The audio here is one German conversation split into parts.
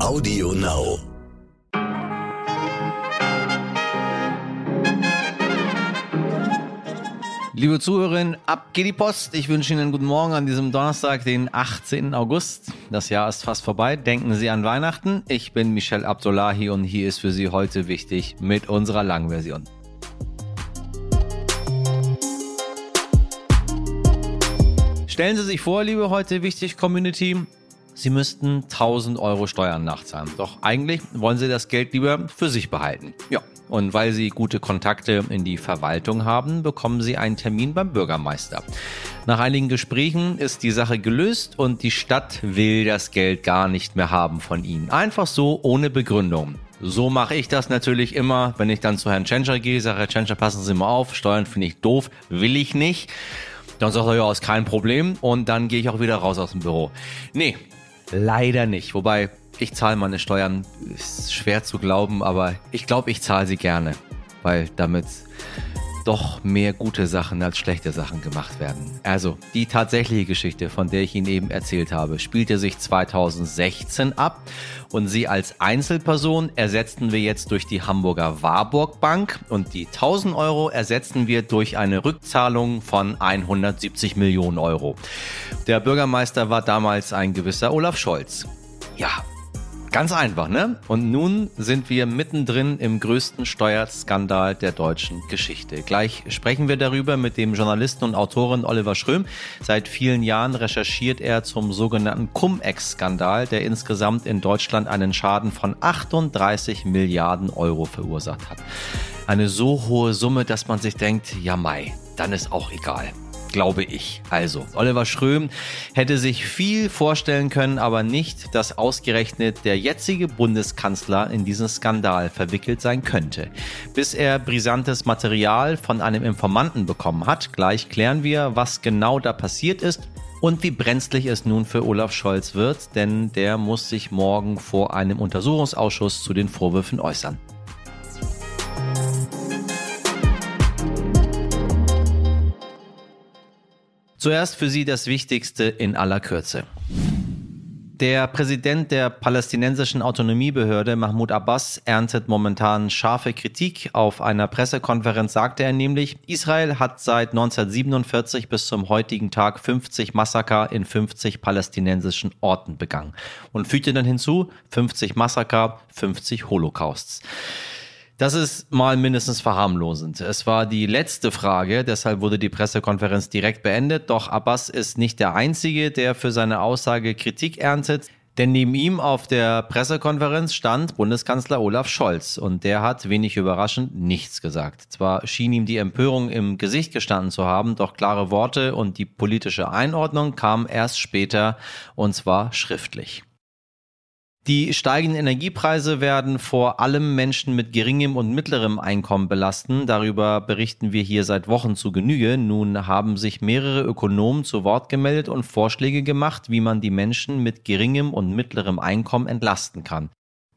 Audio Now. Liebe Zuhörerinnen, ab geht die Post. Ich wünsche Ihnen einen guten Morgen an diesem Donnerstag, den 18. August. Das Jahr ist fast vorbei. Denken Sie an Weihnachten. Ich bin Michel Abdullahi und hier ist für Sie heute wichtig mit unserer langen Version. Stellen Sie sich vor, liebe heute wichtig Community, Sie müssten 1000 Euro Steuern nachzahlen. Doch eigentlich wollen Sie das Geld lieber für sich behalten. Ja, und weil Sie gute Kontakte in die Verwaltung haben, bekommen Sie einen Termin beim Bürgermeister. Nach einigen Gesprächen ist die Sache gelöst und die Stadt will das Geld gar nicht mehr haben von Ihnen. Einfach so, ohne Begründung. So mache ich das natürlich immer, wenn ich dann zu Herrn Tschentscher gehe, sage Herr Tschentscher, passen Sie mal auf, Steuern finde ich doof, will ich nicht. Dann sagt er, ja, ist kein Problem. Und dann gehe ich auch wieder raus aus dem Büro. Nee, leider nicht. Wobei, ich zahle meine Steuern, ist schwer zu glauben, aber ich glaube, ich zahle sie gerne. Weil damit doch mehr gute Sachen als schlechte Sachen gemacht werden. Also, die tatsächliche Geschichte, von der ich Ihnen eben erzählt habe, spielte sich 2016 ab und sie als Einzelperson ersetzten wir jetzt durch die Hamburger Warburg Bank und die 1000 Euro ersetzten wir durch eine Rückzahlung von 170 Millionen Euro. Der Bürgermeister war damals ein gewisser Olaf Scholz. Ja, Ganz einfach, ne? Und nun sind wir mittendrin im größten Steuerskandal der deutschen Geschichte. Gleich sprechen wir darüber mit dem Journalisten und Autoren Oliver Schröm. Seit vielen Jahren recherchiert er zum sogenannten Cum-Ex-Skandal, der insgesamt in Deutschland einen Schaden von 38 Milliarden Euro verursacht hat. Eine so hohe Summe, dass man sich denkt, ja mai, dann ist auch egal glaube ich. Also, Oliver Schröm hätte sich viel vorstellen können, aber nicht, dass ausgerechnet der jetzige Bundeskanzler in diesen Skandal verwickelt sein könnte. Bis er brisantes Material von einem Informanten bekommen hat, gleich klären wir, was genau da passiert ist und wie brenzlig es nun für Olaf Scholz wird, denn der muss sich morgen vor einem Untersuchungsausschuss zu den Vorwürfen äußern. Zuerst für Sie das Wichtigste in aller Kürze. Der Präsident der palästinensischen Autonomiebehörde Mahmoud Abbas erntet momentan scharfe Kritik. Auf einer Pressekonferenz sagte er nämlich, Israel hat seit 1947 bis zum heutigen Tag 50 Massaker in 50 palästinensischen Orten begangen und fügte dann hinzu 50 Massaker, 50 Holocausts. Das ist mal mindestens verharmlosend. Es war die letzte Frage, deshalb wurde die Pressekonferenz direkt beendet. Doch Abbas ist nicht der Einzige, der für seine Aussage Kritik erntet. Denn neben ihm auf der Pressekonferenz stand Bundeskanzler Olaf Scholz und der hat wenig überraschend nichts gesagt. Zwar schien ihm die Empörung im Gesicht gestanden zu haben, doch klare Worte und die politische Einordnung kamen erst später und zwar schriftlich. Die steigenden Energiepreise werden vor allem Menschen mit geringem und mittlerem Einkommen belasten. Darüber berichten wir hier seit Wochen zu Genüge. Nun haben sich mehrere Ökonomen zu Wort gemeldet und Vorschläge gemacht, wie man die Menschen mit geringem und mittlerem Einkommen entlasten kann.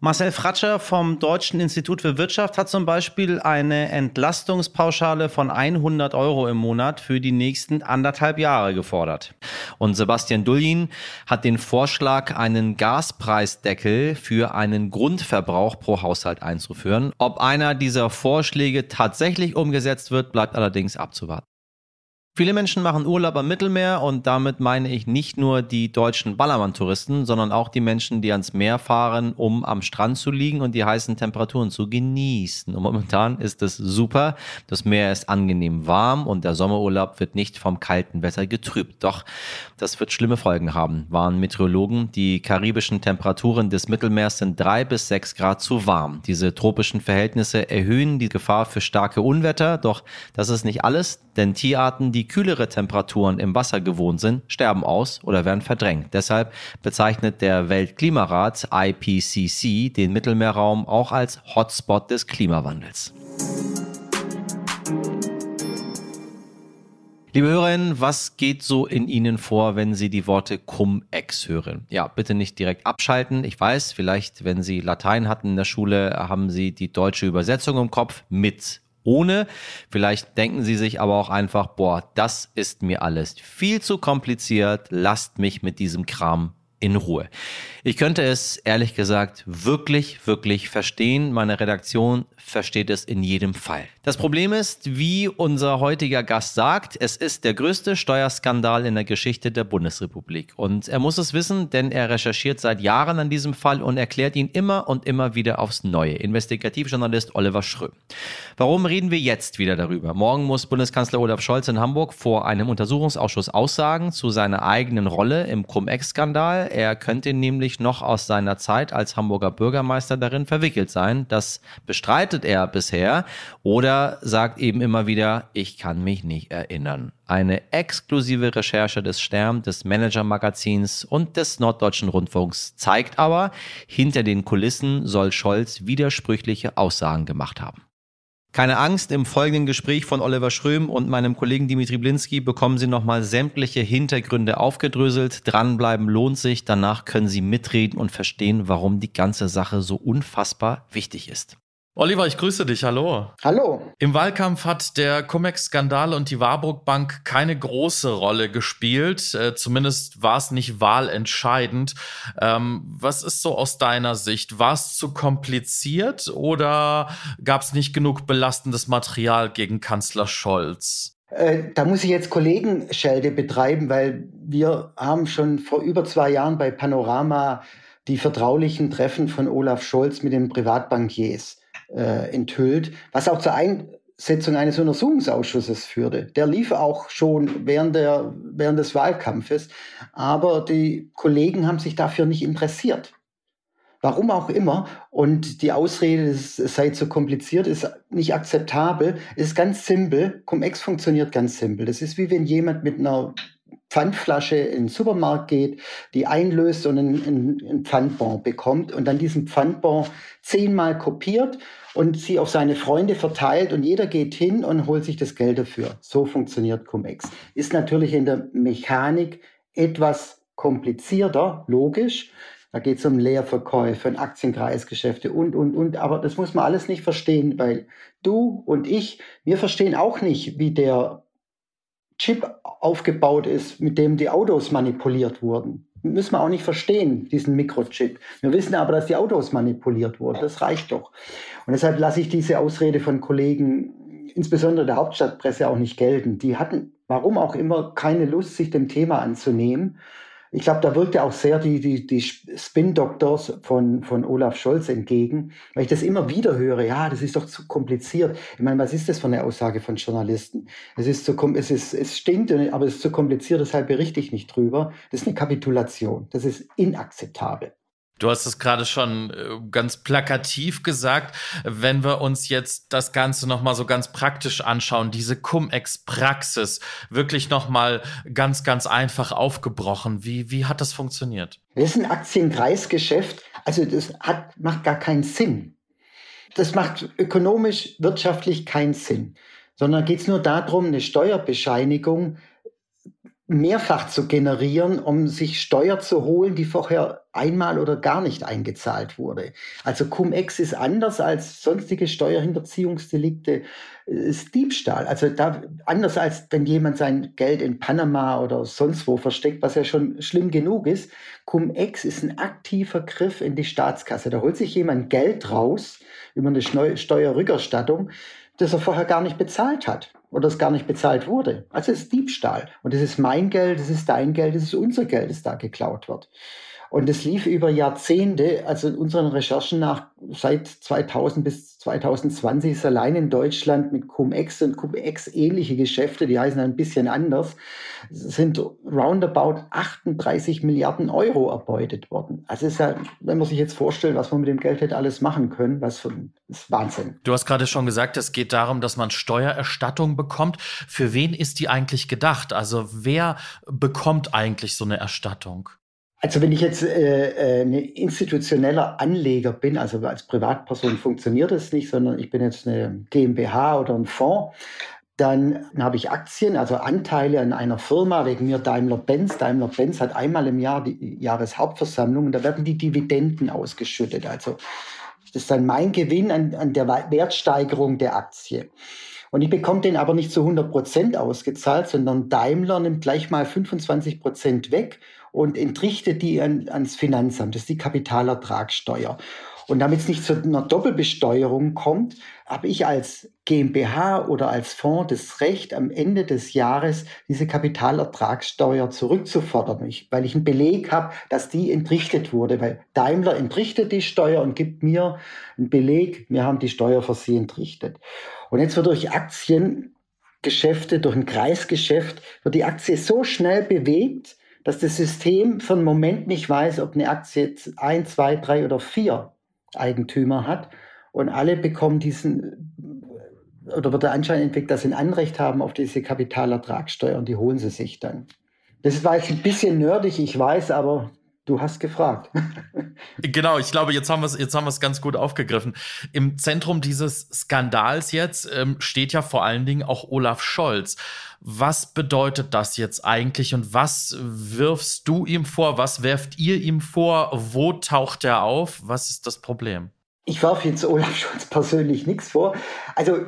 Marcel Fratscher vom Deutschen Institut für Wirtschaft hat zum Beispiel eine Entlastungspauschale von 100 Euro im Monat für die nächsten anderthalb Jahre gefordert. Und Sebastian Dullin hat den Vorschlag, einen Gaspreisdeckel für einen Grundverbrauch pro Haushalt einzuführen. Ob einer dieser Vorschläge tatsächlich umgesetzt wird, bleibt allerdings abzuwarten. Viele Menschen machen Urlaub am Mittelmeer und damit meine ich nicht nur die deutschen Ballermann-Touristen, sondern auch die Menschen, die ans Meer fahren, um am Strand zu liegen und die heißen Temperaturen zu genießen. Und momentan ist es super. Das Meer ist angenehm warm und der Sommerurlaub wird nicht vom kalten Wetter getrübt. Doch das wird schlimme Folgen haben, waren Meteorologen. Die karibischen Temperaturen des Mittelmeers sind drei bis sechs Grad zu warm. Diese tropischen Verhältnisse erhöhen die Gefahr für starke Unwetter. Doch das ist nicht alles, denn Tierarten, die kühlere Temperaturen im Wasser gewohnt sind, sterben aus oder werden verdrängt. Deshalb bezeichnet der Weltklimarat IPCC den Mittelmeerraum auch als Hotspot des Klimawandels. Liebe Hörerinnen, was geht so in Ihnen vor, wenn Sie die Worte Cum-Ex hören? Ja, bitte nicht direkt abschalten. Ich weiß, vielleicht, wenn Sie Latein hatten in der Schule, haben Sie die deutsche Übersetzung im Kopf mit ohne. Vielleicht denken Sie sich aber auch einfach, boah, das ist mir alles viel zu kompliziert, lasst mich mit diesem Kram in Ruhe. Ich könnte es ehrlich gesagt wirklich, wirklich verstehen. Meine Redaktion versteht es in jedem Fall. Das Problem ist, wie unser heutiger Gast sagt, es ist der größte Steuerskandal in der Geschichte der Bundesrepublik. Und er muss es wissen, denn er recherchiert seit Jahren an diesem Fall und erklärt ihn immer und immer wieder aufs Neue. Investigativjournalist Oliver Schröm. Warum reden wir jetzt wieder darüber? Morgen muss Bundeskanzler Olaf Scholz in Hamburg vor einem Untersuchungsausschuss aussagen zu seiner eigenen Rolle im Cum-Ex-Skandal. Er könnte nämlich noch aus seiner Zeit als Hamburger Bürgermeister darin verwickelt sein. Das bestreitet er bisher oder sagt eben immer wieder, ich kann mich nicht erinnern. Eine exklusive Recherche des Stern, des Manager-Magazins und des Norddeutschen Rundfunks zeigt aber, hinter den Kulissen soll Scholz widersprüchliche Aussagen gemacht haben. Keine Angst, im folgenden Gespräch von Oliver Schröm und meinem Kollegen Dimitri Blinski bekommen Sie nochmal sämtliche Hintergründe aufgedröselt. Dranbleiben lohnt sich, danach können Sie mitreden und verstehen, warum die ganze Sache so unfassbar wichtig ist. Oliver, ich grüße dich. Hallo. Hallo. Im Wahlkampf hat der Cum-Ex-Skandal und die Warburg Bank keine große Rolle gespielt. Äh, zumindest war es nicht wahlentscheidend. Ähm, was ist so aus deiner Sicht? War es zu kompliziert oder gab es nicht genug belastendes Material gegen Kanzler Scholz? Äh, da muss ich jetzt Kollegenschelde betreiben, weil wir haben schon vor über zwei Jahren bei Panorama die vertraulichen Treffen von Olaf Scholz mit den Privatbankiers äh, enthüllt, was auch zur Einsetzung eines Untersuchungsausschusses führte. Der lief auch schon während, der, während des Wahlkampfes, aber die Kollegen haben sich dafür nicht interessiert. Warum auch immer. Und die Ausrede, es sei zu kompliziert, ist nicht akzeptabel. Ist ganz simpel. Cum-Ex funktioniert ganz simpel. Das ist wie wenn jemand mit einer Pfandflasche in den Supermarkt geht, die einlöst und einen, einen Pfandbon bekommt und dann diesen Pfandbon zehnmal kopiert und sie auf seine Freunde verteilt und jeder geht hin und holt sich das Geld dafür. So funktioniert Cum-Ex. Ist natürlich in der Mechanik etwas komplizierter, logisch. Da geht es um Leerverkäufe und Aktienkreisgeschäfte und, und, und. Aber das muss man alles nicht verstehen, weil du und ich, wir verstehen auch nicht, wie der Chip aufgebaut ist, mit dem die Autos manipuliert wurden. Müssen wir auch nicht verstehen, diesen Mikrochip. Wir wissen aber, dass die Autos manipuliert wurden. Das reicht doch. Und deshalb lasse ich diese Ausrede von Kollegen, insbesondere der Hauptstadtpresse, auch nicht gelten. Die hatten, warum auch immer, keine Lust, sich dem Thema anzunehmen ich glaube, da wirkt ja auch sehr die, die, die Spin-Doctors von, von Olaf Scholz entgegen, weil ich das immer wieder höre, ja, das ist doch zu kompliziert. Ich meine, was ist das für eine Aussage von Journalisten? Es ist zu, es ist, es stinkt, aber es ist zu kompliziert, deshalb berichte ich nicht drüber. Das ist eine Kapitulation. Das ist inakzeptabel. Du hast es gerade schon äh, ganz plakativ gesagt. Wenn wir uns jetzt das Ganze nochmal so ganz praktisch anschauen, diese Cum-Ex-Praxis wirklich nochmal ganz, ganz einfach aufgebrochen. Wie, wie hat das funktioniert? Das ist ein Aktienkreisgeschäft. Also das hat, macht gar keinen Sinn. Das macht ökonomisch, wirtschaftlich keinen Sinn. Sondern geht es nur darum, eine Steuerbescheinigung mehrfach zu generieren, um sich Steuer zu holen, die vorher einmal oder gar nicht eingezahlt wurde. Also Cum-Ex ist anders als sonstige Steuerhinterziehungsdelikte, ist Diebstahl. Also da, anders als wenn jemand sein Geld in Panama oder sonst wo versteckt, was ja schon schlimm genug ist. Cum-Ex ist ein aktiver Griff in die Staatskasse. Da holt sich jemand Geld raus über eine Steuerrückerstattung, das er vorher gar nicht bezahlt hat oder es gar nicht bezahlt wurde. Also es ist Diebstahl. Und es ist mein Geld, es ist dein Geld, es ist unser Geld, das da geklaut wird. Und es lief über Jahrzehnte, also unseren Recherchen nach, seit 2000 bis 2020 ist allein in Deutschland mit Cum-Ex und Cum-Ex ähnliche Geschäfte, die heißen ein bisschen anders, sind roundabout 38 Milliarden Euro erbeutet worden. Also ist ja, wenn man sich jetzt vorstellt, was man mit dem Geld hätte alles machen können, was für ein Wahnsinn. Du hast gerade schon gesagt, es geht darum, dass man Steuererstattung bekommt. Für wen ist die eigentlich gedacht? Also wer bekommt eigentlich so eine Erstattung? Also wenn ich jetzt äh, äh, ein institutioneller Anleger bin, also als Privatperson funktioniert das nicht, sondern ich bin jetzt eine GmbH oder ein Fonds, dann habe ich Aktien, also Anteile an einer Firma, wegen mir Daimler-Benz. Daimler-Benz hat einmal im Jahr die Jahreshauptversammlung und da werden die Dividenden ausgeschüttet. Also das ist dann mein Gewinn an, an der Wertsteigerung der Aktie. Und ich bekomme den aber nicht zu 100 Prozent ausgezahlt, sondern Daimler nimmt gleich mal 25 Prozent weg und entrichtet die an, ans Finanzamt. Das ist die Kapitalertragssteuer. Und damit es nicht zu einer Doppelbesteuerung kommt, habe ich als GmbH oder als Fonds das Recht, am Ende des Jahres diese Kapitalertragssteuer zurückzufordern, weil ich einen Beleg habe, dass die entrichtet wurde, weil Daimler entrichtet die Steuer und gibt mir einen Beleg, wir haben die Steuer für sie entrichtet. Und jetzt wird durch Aktiengeschäfte, durch ein Kreisgeschäft, wird die Aktie so schnell bewegt, dass das System für einen Moment nicht weiß, ob eine Aktie ein, zwei, drei oder vier Eigentümer hat. Und alle bekommen diesen, oder wird der Anschein entwickelt, dass sie ein Anrecht haben auf diese Kapitalertragssteuer und die holen sie sich dann. Das war jetzt ein bisschen nerdig, ich weiß, aber Du hast gefragt. genau, ich glaube, jetzt haben wir es jetzt haben wir es ganz gut aufgegriffen. Im Zentrum dieses Skandals jetzt ähm, steht ja vor allen Dingen auch Olaf Scholz. Was bedeutet das jetzt eigentlich und was wirfst du ihm vor? Was werft ihr ihm vor? Wo taucht er auf? Was ist das Problem? Ich werfe jetzt Olaf Scholz persönlich nichts vor. Also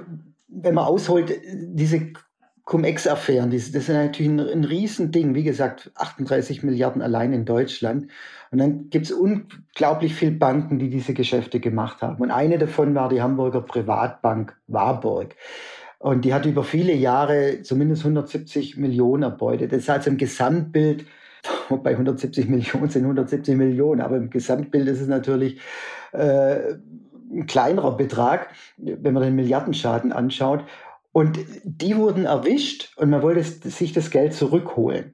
wenn man ausholt, diese Cum-Ex-Affären, das, ist natürlich ein, ein Riesending. Wie gesagt, 38 Milliarden allein in Deutschland. Und dann gibt es unglaublich viele Banken, die diese Geschäfte gemacht haben. Und eine davon war die Hamburger Privatbank Warburg. Und die hat über viele Jahre zumindest 170 Millionen erbeutet. Das ist also im Gesamtbild, bei 170 Millionen sind 170 Millionen, aber im Gesamtbild ist es natürlich äh, ein kleinerer Betrag, wenn man den Milliardenschaden anschaut. Und die wurden erwischt und man wollte sich das Geld zurückholen.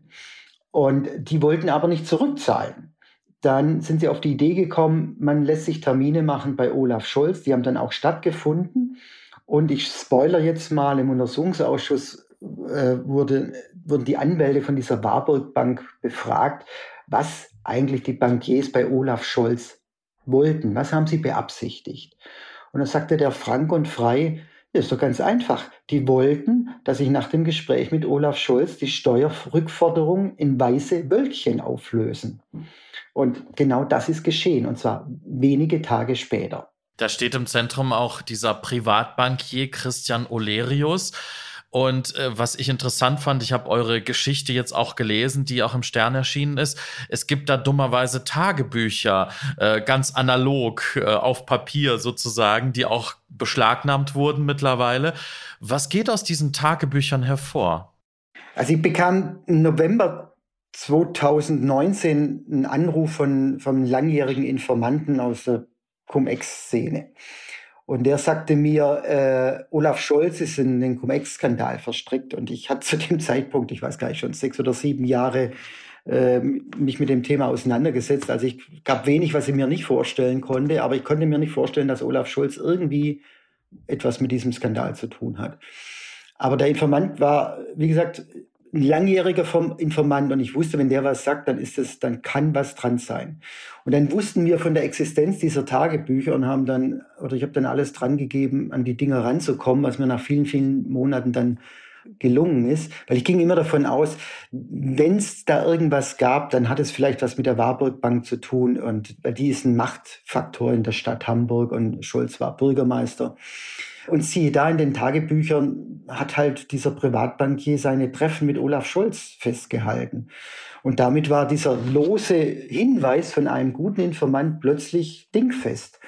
Und die wollten aber nicht zurückzahlen. Dann sind sie auf die Idee gekommen, man lässt sich Termine machen bei Olaf Scholz. Die haben dann auch stattgefunden. Und ich spoiler jetzt mal, im Untersuchungsausschuss äh, wurde, wurden die Anwälte von dieser Warburg Bank befragt, was eigentlich die Bankiers bei Olaf Scholz wollten. Was haben sie beabsichtigt? Und da sagte der Frank und Frei, ist doch ganz einfach. Die wollten, dass sich nach dem Gespräch mit Olaf Scholz die Steuerrückforderungen in weiße Wölkchen auflösen. Und genau das ist geschehen, und zwar wenige Tage später. Da steht im Zentrum auch dieser Privatbankier Christian Olerius. Und äh, was ich interessant fand, ich habe eure Geschichte jetzt auch gelesen, die auch im Stern erschienen ist. Es gibt da dummerweise Tagebücher, äh, ganz analog äh, auf Papier sozusagen, die auch beschlagnahmt wurden mittlerweile. Was geht aus diesen Tagebüchern hervor? Also ich bekam im November 2019 einen Anruf von, vom langjährigen Informanten aus der Cum-Ex-Szene. Und der sagte mir, äh, Olaf Scholz ist in den Cum-Ex-Skandal verstrickt. Und ich hatte zu dem Zeitpunkt, ich weiß gar nicht, schon sechs oder sieben Jahre äh, mich mit dem Thema auseinandergesetzt. Also ich gab wenig, was ich mir nicht vorstellen konnte, aber ich konnte mir nicht vorstellen, dass Olaf Scholz irgendwie etwas mit diesem Skandal zu tun hat. Aber der Informant war, wie gesagt, ein langjähriger Informant und ich wusste, wenn der was sagt, dann ist es, dann kann was dran sein. Und dann wussten wir von der Existenz dieser Tagebücher und haben dann, oder ich habe dann alles dran gegeben, an die Dinge ranzukommen, was mir nach vielen, vielen Monaten dann gelungen ist, weil ich ging immer davon aus, wenn es da irgendwas gab, dann hat es vielleicht was mit der Warburg Bank zu tun und die ist ein Machtfaktor in der Stadt Hamburg und Scholz war Bürgermeister. Und siehe da, in den Tagebüchern hat halt dieser Privatbankier seine Treffen mit Olaf Scholz festgehalten. Und damit war dieser lose Hinweis von einem guten Informant plötzlich dingfest.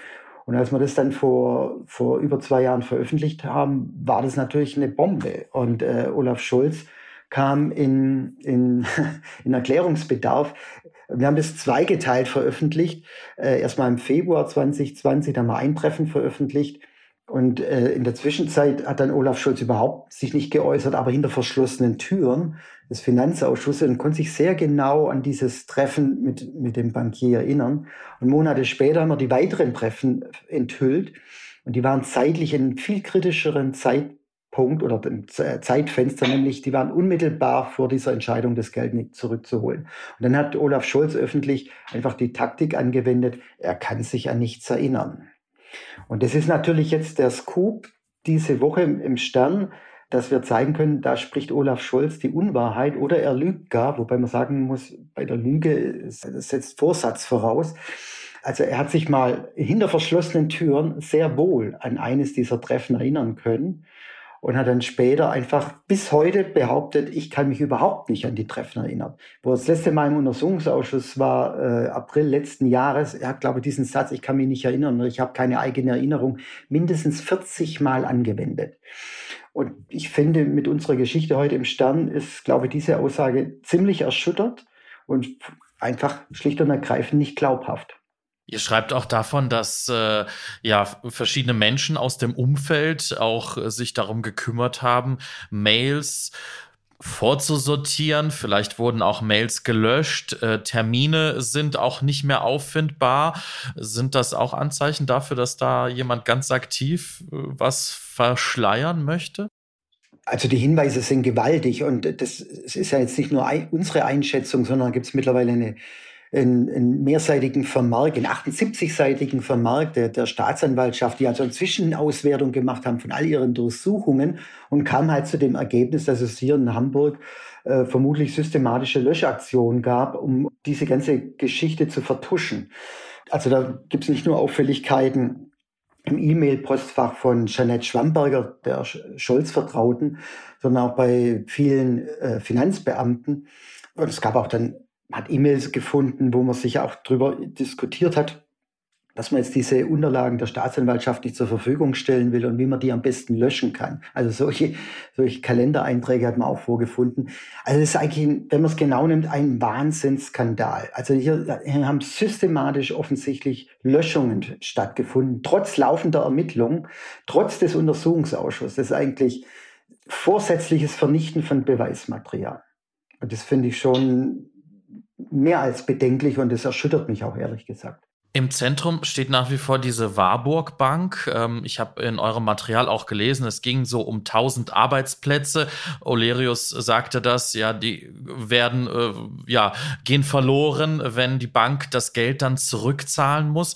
Und als wir das dann vor, vor über zwei Jahren veröffentlicht haben, war das natürlich eine Bombe. Und äh, Olaf Scholz kam in, in, in Erklärungsbedarf. Wir haben das zweigeteilt veröffentlicht. Äh, erstmal im Februar 2020, da haben wir ein Treffen veröffentlicht. Und äh, in der Zwischenzeit hat dann Olaf Scholz überhaupt sich nicht geäußert, aber hinter verschlossenen Türen des Finanzausschusses und konnte sich sehr genau an dieses Treffen mit, mit dem Bankier erinnern. Und Monate später haben wir die weiteren Treffen enthüllt. Und die waren zeitlich in viel kritischeren Zeitpunkt oder Zeitfenster, nämlich die waren unmittelbar vor dieser Entscheidung, das Geld nicht zurückzuholen. Und dann hat Olaf Scholz öffentlich einfach die Taktik angewendet, er kann sich an nichts erinnern. Und das ist natürlich jetzt der Scoop diese Woche im Stern, dass wir zeigen können, da spricht Olaf Scholz die Unwahrheit oder er lügt gar, wobei man sagen muss, bei der Lüge setzt Vorsatz voraus. Also er hat sich mal hinter verschlossenen Türen sehr wohl an eines dieser Treffen erinnern können. Und hat dann später einfach bis heute behauptet, ich kann mich überhaupt nicht an die Treffen erinnern. Wo das letzte Mal im Untersuchungsausschuss war, äh, April letzten Jahres, er hat, glaube ich, diesen Satz, ich kann mich nicht erinnern, ich habe keine eigene Erinnerung, mindestens 40 Mal angewendet. Und ich finde, mit unserer Geschichte heute im Stern ist, glaube ich, diese Aussage ziemlich erschüttert und einfach schlicht und ergreifend nicht glaubhaft. Ihr schreibt auch davon, dass äh, ja verschiedene Menschen aus dem Umfeld auch äh, sich darum gekümmert haben, Mails vorzusortieren. Vielleicht wurden auch Mails gelöscht. Äh, Termine sind auch nicht mehr auffindbar. Sind das auch Anzeichen dafür, dass da jemand ganz aktiv äh, was verschleiern möchte? Also die Hinweise sind gewaltig und das, das ist ja jetzt nicht nur unsere Einschätzung, sondern gibt es mittlerweile eine einen, einen mehrseitigen Vermerk, einen 78-seitigen Vermerk der, der Staatsanwaltschaft, die also eine Zwischenauswertung gemacht haben von all ihren Durchsuchungen und kam halt zu dem Ergebnis, dass es hier in Hamburg äh, vermutlich systematische Löschaktionen gab, um diese ganze Geschichte zu vertuschen. Also da gibt es nicht nur Auffälligkeiten im E-Mail-Postfach von Jeanette Schwamberger, der Scholz-Vertrauten, sondern auch bei vielen äh, Finanzbeamten. Und es gab auch dann hat E-Mails gefunden, wo man sich auch darüber diskutiert hat, dass man jetzt diese Unterlagen der Staatsanwaltschaft nicht zur Verfügung stellen will und wie man die am besten löschen kann. Also solche, solche Kalendereinträge hat man auch vorgefunden. Also das ist eigentlich, wenn man es genau nimmt, ein Wahnsinnsskandal. Also hier, hier haben systematisch offensichtlich Löschungen stattgefunden, trotz laufender Ermittlungen, trotz des Untersuchungsausschusses. Das ist eigentlich vorsätzliches Vernichten von Beweismaterial. Und das finde ich schon mehr als bedenklich und es erschüttert mich auch ehrlich gesagt. Im Zentrum steht nach wie vor diese Warburg Bank. Ähm, ich habe in eurem Material auch gelesen, es ging so um 1000 Arbeitsplätze. Olerius sagte das, ja, die werden, äh, ja, gehen verloren, wenn die Bank das Geld dann zurückzahlen muss.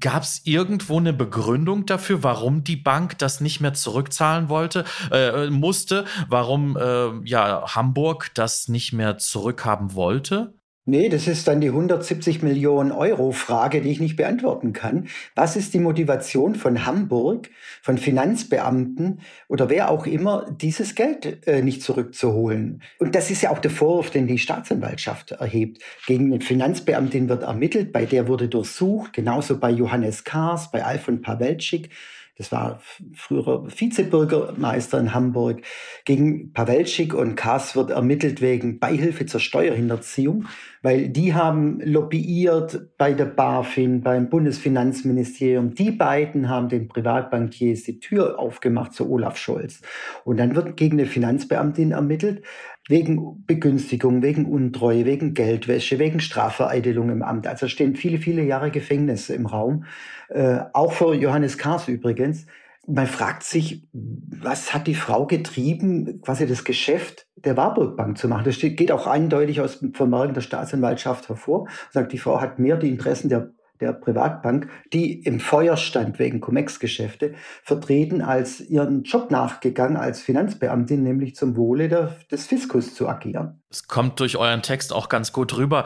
Gab es irgendwo eine Begründung dafür, warum die Bank das nicht mehr zurückzahlen wollte, äh, musste? Warum, äh, ja, Hamburg das nicht mehr zurückhaben wollte? Nee, das ist dann die 170 Millionen Euro Frage, die ich nicht beantworten kann. Was ist die Motivation von Hamburg, von Finanzbeamten oder wer auch immer, dieses Geld äh, nicht zurückzuholen? Und das ist ja auch der Vorwurf, den die Staatsanwaltschaft erhebt. Gegen eine Finanzbeamtin wird ermittelt, bei der wurde durchsucht, genauso bei Johannes Kars, bei Alfon Pawelczyk. Das war früherer Vizebürgermeister in Hamburg. Gegen Pawelczyk und Kass wird ermittelt wegen Beihilfe zur Steuerhinterziehung, weil die haben lobbyiert bei der BaFin, beim Bundesfinanzministerium. Die beiden haben den Privatbankiers die Tür aufgemacht zu Olaf Scholz. Und dann wird gegen eine Finanzbeamtin ermittelt wegen Begünstigung, wegen Untreue, wegen Geldwäsche, wegen Strafvereidelung im Amt. Also stehen viele, viele Jahre Gefängnis im Raum. Äh, auch für Johannes Kars übrigens. Man fragt sich, was hat die Frau getrieben, quasi das Geschäft der Warburg Bank zu machen? Das steht, geht auch eindeutig aus dem Vermerken der Staatsanwaltschaft hervor. Sagt, die Frau hat mehr die Interessen der der Privatbank, die im Feuer stand wegen Cum-Ex-Geschäfte, vertreten als ihren Job nachgegangen als Finanzbeamtin, nämlich zum Wohle der, des Fiskus zu agieren. Es kommt durch euren Text auch ganz gut rüber,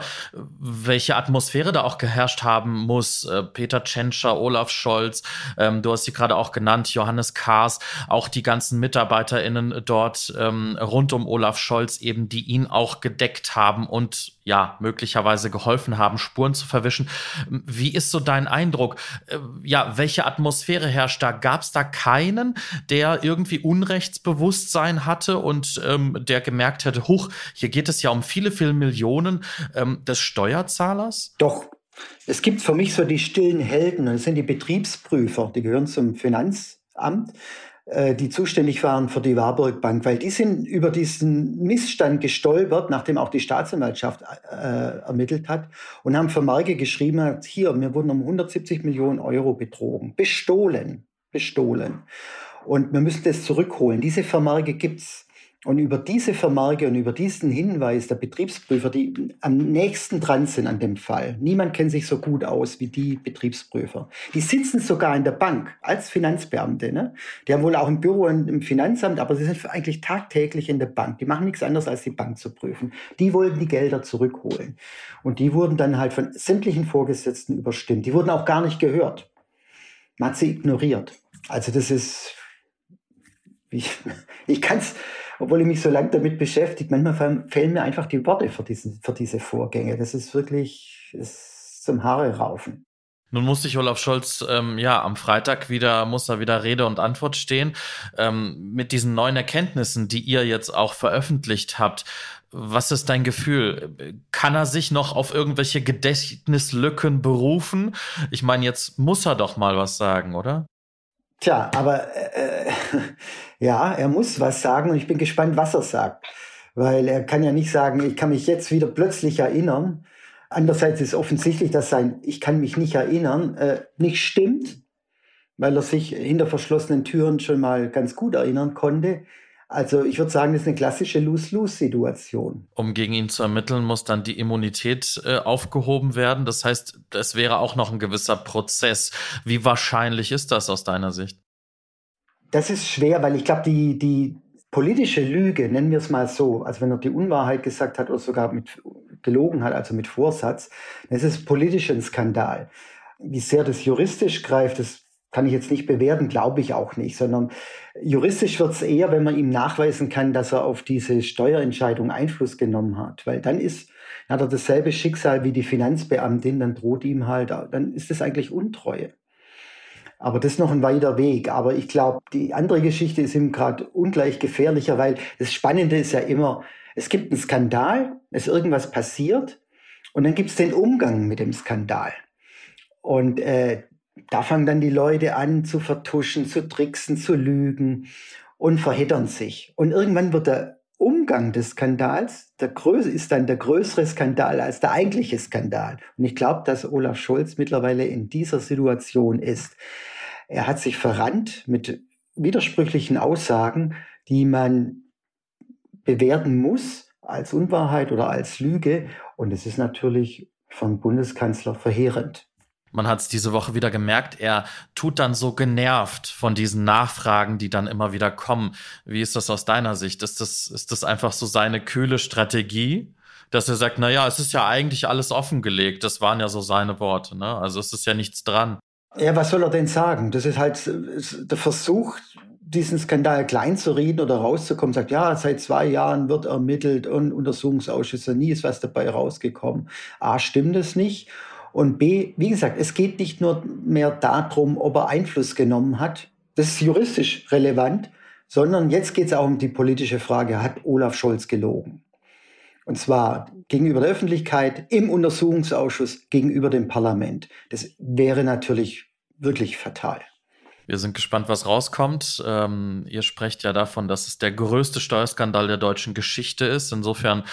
welche Atmosphäre da auch geherrscht haben muss. Äh, Peter Tschentscher, Olaf Scholz, ähm, du hast sie gerade auch genannt, Johannes Kahrs, auch die ganzen MitarbeiterInnen dort ähm, rund um Olaf Scholz eben, die ihn auch gedeckt haben und ja, möglicherweise geholfen haben, Spuren zu verwischen. Wie ist so dein Eindruck? Äh, ja, welche Atmosphäre herrscht da? Gab es da keinen, der irgendwie Unrechtsbewusstsein hatte und ähm, der gemerkt hätte, huch, hier geht es ja um viele, viele Millionen ähm, des Steuerzahlers? Doch. Es gibt für mich so die stillen Helden, das sind die Betriebsprüfer, die gehören zum Finanzamt äh, die zuständig waren für die Warburg Bank, weil die sind über diesen Missstand gestolpert, nachdem auch die Staatsanwaltschaft äh, ermittelt hat und haben Vermerke geschrieben, hier, mir wurden um 170 Millionen Euro betrogen, bestohlen, bestohlen. Und wir müssen das zurückholen. Diese Vermerke gibt's. Und über diese Vermerke und über diesen Hinweis der Betriebsprüfer, die am nächsten dran sind an dem Fall, niemand kennt sich so gut aus wie die Betriebsprüfer. Die sitzen sogar in der Bank als Finanzbeamte. Ne? Die haben wohl auch ein Büro im Finanzamt, aber sie sind eigentlich tagtäglich in der Bank. Die machen nichts anderes, als die Bank zu prüfen. Die wollten die Gelder zurückholen. Und die wurden dann halt von sämtlichen Vorgesetzten überstimmt. Die wurden auch gar nicht gehört. Man hat sie ignoriert. Also das ist ich, ich kann es, obwohl ich mich so lange damit beschäftige, manchmal fehlen mir einfach die Worte für, diesen, für diese Vorgänge. Das ist wirklich ist zum Haare raufen. Nun muss sich Olaf Scholz ähm, ja am Freitag wieder muss er wieder Rede und Antwort stehen ähm, mit diesen neuen Erkenntnissen, die ihr jetzt auch veröffentlicht habt. Was ist dein Gefühl? Kann er sich noch auf irgendwelche Gedächtnislücken berufen? Ich meine, jetzt muss er doch mal was sagen, oder? Tja, aber äh, ja, er muss was sagen und ich bin gespannt, was er sagt. Weil er kann ja nicht sagen, ich kann mich jetzt wieder plötzlich erinnern, Andererseits ist offensichtlich, dass sein Ich kann mich nicht erinnern äh, nicht stimmt, weil er sich hinter verschlossenen Türen schon mal ganz gut erinnern konnte. Also ich würde sagen, das ist eine klassische Lose-Lose-Situation. Um gegen ihn zu ermitteln, muss dann die Immunität äh, aufgehoben werden. Das heißt, es wäre auch noch ein gewisser Prozess. Wie wahrscheinlich ist das aus deiner Sicht? Das ist schwer, weil ich glaube, die, die politische Lüge, nennen wir es mal so, also wenn er die Unwahrheit gesagt hat oder sogar mit gelogen hat, also mit Vorsatz, dann ist es politisch ein Skandal. Wie sehr das juristisch greift, das kann ich jetzt nicht bewerten, glaube ich auch nicht, sondern juristisch wird es eher, wenn man ihm nachweisen kann, dass er auf diese Steuerentscheidung Einfluss genommen hat, weil dann ist, hat er dasselbe Schicksal wie die Finanzbeamtin, dann droht ihm halt, dann ist das eigentlich Untreue. Aber das ist noch ein weiter Weg. Aber ich glaube, die andere Geschichte ist ihm gerade ungleich gefährlicher, weil das Spannende ist ja immer, es gibt einen Skandal, es ist irgendwas passiert und dann gibt es den Umgang mit dem Skandal. Und äh, da fangen dann die Leute an zu vertuschen, zu tricksen, zu lügen und verhittern sich. Und irgendwann wird der Umgang des Skandals, der Größe ist dann der größere Skandal als der eigentliche Skandal. Und ich glaube, dass Olaf Scholz mittlerweile in dieser Situation ist. Er hat sich verrannt mit widersprüchlichen Aussagen, die man bewerten muss als Unwahrheit oder als Lüge. Und es ist natürlich vom Bundeskanzler verheerend. Man hat es diese Woche wieder gemerkt, er tut dann so genervt von diesen Nachfragen, die dann immer wieder kommen. Wie ist das aus deiner Sicht? Ist das, ist das einfach so seine kühle Strategie? Dass er sagt, na ja, es ist ja eigentlich alles offengelegt. Das waren ja so seine Worte, ne? Also es ist ja nichts dran. Ja, was soll er denn sagen? Das ist halt der Versuch, diesen Skandal klein zu reden oder rauszukommen, sagt, ja, seit zwei Jahren wird ermittelt und Untersuchungsausschüsse, nie ist was dabei rausgekommen. A, stimmt es nicht. Und B, wie gesagt, es geht nicht nur mehr darum, ob er Einfluss genommen hat. Das ist juristisch relevant, sondern jetzt geht es auch um die politische Frage, hat Olaf Scholz gelogen? Und zwar gegenüber der Öffentlichkeit, im Untersuchungsausschuss, gegenüber dem Parlament. Das wäre natürlich wirklich fatal. Wir sind gespannt, was rauskommt. Ähm, ihr sprecht ja davon, dass es der größte Steuerskandal der deutschen Geschichte ist. Insofern,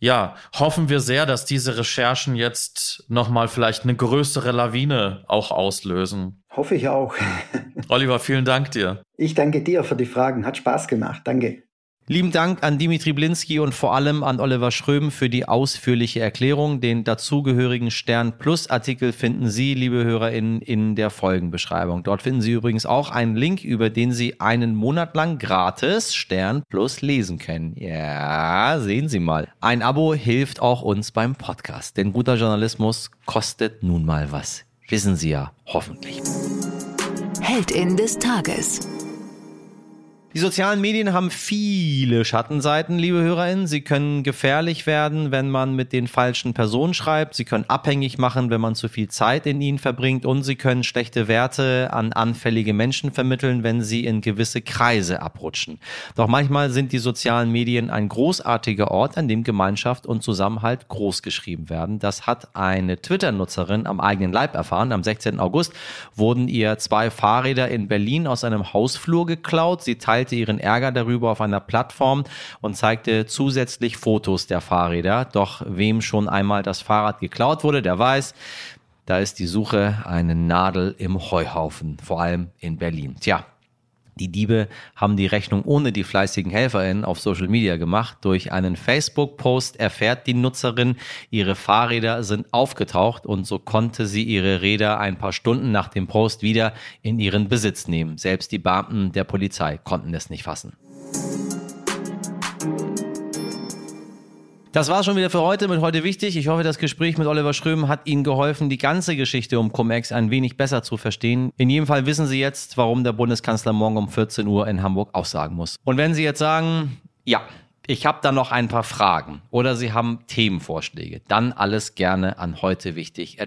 ja, hoffen wir sehr, dass diese Recherchen jetzt nochmal vielleicht eine größere Lawine auch auslösen. Hoffe ich auch. Oliver, vielen Dank dir. Ich danke dir für die Fragen. Hat Spaß gemacht. Danke. Lieben Dank an Dimitri Blinski und vor allem an Oliver Schröm für die ausführliche Erklärung. Den dazugehörigen Stern Plus Artikel finden Sie, liebe HörerInnen, in der Folgenbeschreibung. Dort finden Sie übrigens auch einen Link, über den Sie einen Monat lang gratis Stern Plus lesen können. Ja, sehen Sie mal. Ein Abo hilft auch uns beim Podcast, denn guter Journalismus kostet nun mal was. Wissen Sie ja hoffentlich. Heldin des Tages. Die sozialen Medien haben viele Schattenseiten, liebe HörerInnen. Sie können gefährlich werden, wenn man mit den falschen Personen schreibt. Sie können abhängig machen, wenn man zu viel Zeit in ihnen verbringt. Und sie können schlechte Werte an anfällige Menschen vermitteln, wenn sie in gewisse Kreise abrutschen. Doch manchmal sind die sozialen Medien ein großartiger Ort, an dem Gemeinschaft und Zusammenhalt großgeschrieben werden. Das hat eine Twitter-Nutzerin am eigenen Leib erfahren. Am 16. August wurden ihr zwei Fahrräder in Berlin aus einem Hausflur geklaut. Sie teilt teilte ihren Ärger darüber auf einer Plattform und zeigte zusätzlich Fotos der Fahrräder. Doch wem schon einmal das Fahrrad geklaut wurde, der weiß, da ist die Suche eine Nadel im Heuhaufen, vor allem in Berlin. Tja, die Diebe haben die Rechnung ohne die fleißigen HelferInnen auf Social Media gemacht. Durch einen Facebook-Post erfährt die Nutzerin, ihre Fahrräder sind aufgetaucht und so konnte sie ihre Räder ein paar Stunden nach dem Post wieder in ihren Besitz nehmen. Selbst die Beamten der Polizei konnten es nicht fassen. Das war schon wieder für heute mit heute wichtig. Ich hoffe, das Gespräch mit Oliver Schröm hat Ihnen geholfen, die ganze Geschichte um Cum-Ex ein wenig besser zu verstehen. In jedem Fall wissen Sie jetzt, warum der Bundeskanzler morgen um 14 Uhr in Hamburg aussagen muss. Und wenn Sie jetzt sagen, ja, ich habe da noch ein paar Fragen oder Sie haben Themenvorschläge, dann alles gerne an heute wichtig.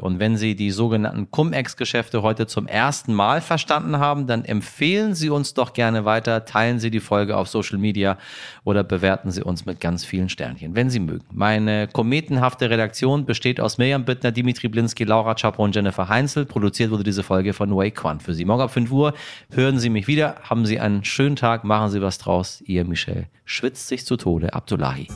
Und wenn Sie die sogenannten Cum-Ex-Geschäfte heute zum ersten Mal verstanden haben, dann empfehlen Sie uns doch gerne weiter, teilen Sie die Folge auf Social Media oder bewerten Sie uns mit ganz vielen Sternchen, wenn Sie mögen. Meine kometenhafte Redaktion besteht aus Mirjam Bittner, Dimitri Blinski, Laura Chapo und Jennifer Heinzel. Produziert wurde diese Folge von Wake One für Sie. Morgen ab 5 Uhr hören Sie mich wieder. Haben Sie einen schönen Tag, machen Sie was draus. Ihr Michel schwitzt sich zu Tode Abdullahi.